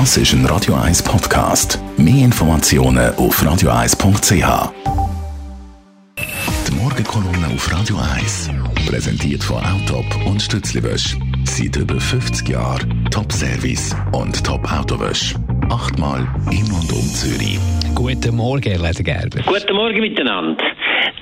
Das ist ein Radio 1 Podcast. Mehr Informationen auf radio1.ch. Die Morgenkolumne auf Radio 1 präsentiert von Autop und Stützliwösch. Seit über 50 Jahren Top-Service und Top-Autowösch. Achtmal in und um Zürich. Guten Morgen, Herr Ledergerber. Guten Morgen miteinander.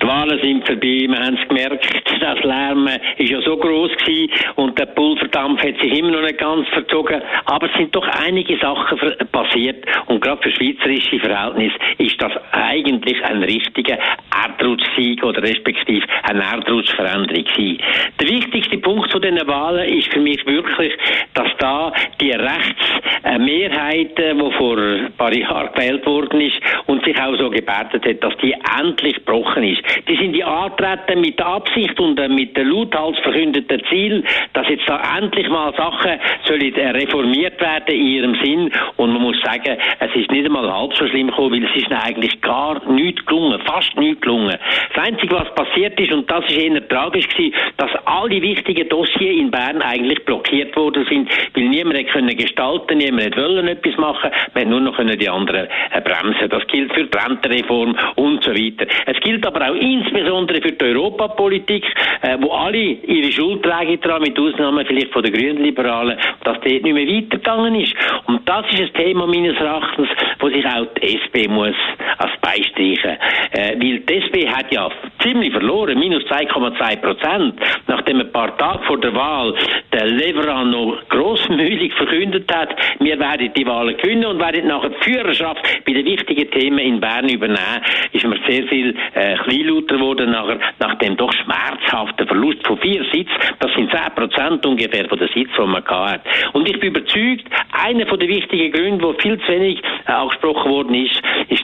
Die Wahlen sind vorbei, wir haben es gemerkt, das Lärm ist ja so groß gewesen und der Pulverdampf hat sich immer noch nicht ganz verzogen, aber es sind doch einige Sachen passiert und gerade für schweizerische Verhältnisse ist das eigentlich ein richtiger Erdrutschsieg oder respektive eine Erdrutschveränderung gewesen. Der wichtigste Punkt zu diesen Wahlen ist für mich wirklich, dass da die Rechtsmehrheit, die vor ein paar Jahren gewählt worden ist und sich auch so gebärdet hat, dass die endlich gebrochen ist. Die sind ja antreten mit der Absicht und äh, mit dem lauthals verkündeten Ziel, dass jetzt da endlich mal Sachen sollen äh, reformiert werden in ihrem Sinn. Und man muss sagen, es ist nicht einmal halb so schlimm gekommen, weil es ist eigentlich gar nichts gelungen, fast nichts gelungen. Das Einzige, was passiert ist, und das ist eher tragisch gewesen, dass alle wichtigen Dossiers in Bern eigentlich blockiert worden sind, weil niemand hätte können gestalten, niemand hätte wollen etwas machen, man nur noch können die anderen äh, bremsen. Das gilt für die Rentenreform und so weiter. Es gilt aber auch insbesondere für die Europapolitik, äh, wo alle ihre Schuld tragen daran, mit Ausnahme vielleicht von den Grünliberalen, dass dort nicht mehr weitergegangen ist. Und das ist ein Thema meines Erachtens, wo sich auch die SP muss als beistreichen. Äh, weil die SP hat ja ziemlich verloren, minus 2,2 Prozent, nachdem ein paar Tage vor der Wahl der Leveran noch grossmühlig verkündet hat, wir werden die Wahlen gewinnen und werden nachher die Führerschaft bei den wichtigen Themen in Bern übernehmen, ist mir sehr viel äh, kleinlauter geworden nachher, nach dem doch schmerzhaften Verlust von vier Sitzen. Das sind 10 Prozent ungefähr von den Sitzen, die man hat. Und ich bin überzeugt, einer den wichtigen Gründen, wo viel zu wenig äh, angesprochen worden ist, ist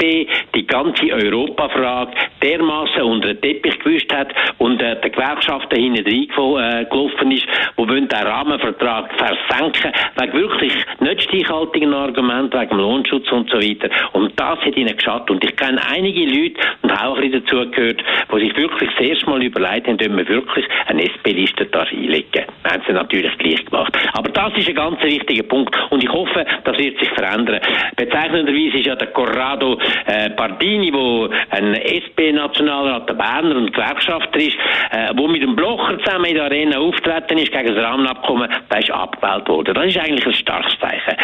die SP die ganze Europafrage dermaßen unter den Teppich gewischt hat und äh, der Gewerkschaften hinten reingelaufen äh, ist, wo wollen den Rahmenvertrag versenken, wegen wirklich nicht stichhaltigen Argumenten, wegen Lohnschutz und so weiter. Und das hat ihnen geschadet. Und ich kenne einige Leute, und auch ein bisschen dazugehört, die sich wirklich das erste Mal überlegt haben, ob man wirklich eine SP-Liste da einlegen. Haben sie natürlich gleich gemacht. Aber das ist ein ganz wichtiger Punkt. Und ich hoffe, das wird sich verändern. Bezeichnenderweise ist ja der Corrado äh, Pardini, der ein SP-Nationalrat der Berner und Gewerkschafter ist, äh, wo mit dem Blocher zusammen in der Arena auftreten ist gegen das Rahmenabkommen, der ist abgewählt worden. Das ist eigentlich ein starkes Zeichen.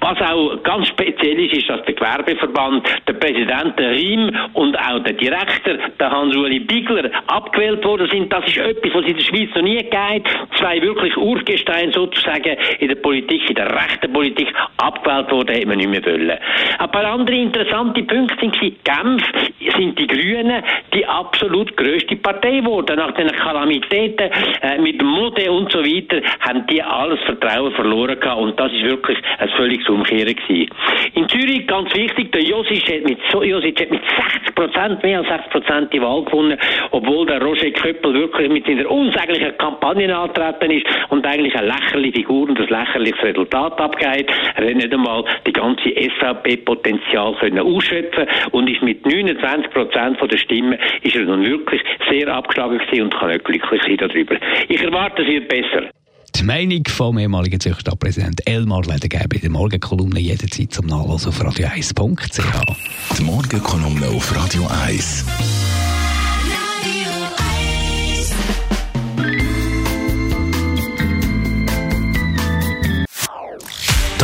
Was auch ganz speziell ist, ist, dass der Gewerbeverband, der Präsident der Riem und auch der Direktor, der Hans-Uli Bigler, abgewählt worden sind. Das ist etwas, was in der Schweiz noch nie geht. Zwei wirklich Urgesteine sozusagen in der Politik, in der rechten Politik, abgewählt worden, hätte man nicht mehr wollen. Ein paar andere interessante Punkte sind, Genf sind die Grünen die absolut größte Partei geworden. Nach den Kalamitäten äh, mit Mode und so weiter haben die alles Vertrauen verloren gehabt und das ist wirklich ein völliges Umkehren gewesen. In Zürich, ganz wichtig, der Josic hat mit, Josic hat mit 60 Prozent, mehr als 60 Prozent die Wahl gewonnen, obwohl der Roger Köppel wirklich mit seiner unsäglichen Kampagne antreten ist und eigentlich eine lächerliche Figur und ein lächerliches Resultat abgeht. Er hat nicht einmal die ganze SVP-Potenzial können ausschöpfen und ist mit 29 Prozent der Stimmen ist er nun wirklich sehr abgeschlagen gewesen und kann nicht glücklich sein darüber. Ich erwarte, es wird besser. Die Meinung vom ehemaligen Zürcher Elmar Ledergäbe in der Morgenkolumne jederzeit zum Nachlesen auf radio1.ch. Die Morgenkolumne auf Radio 1.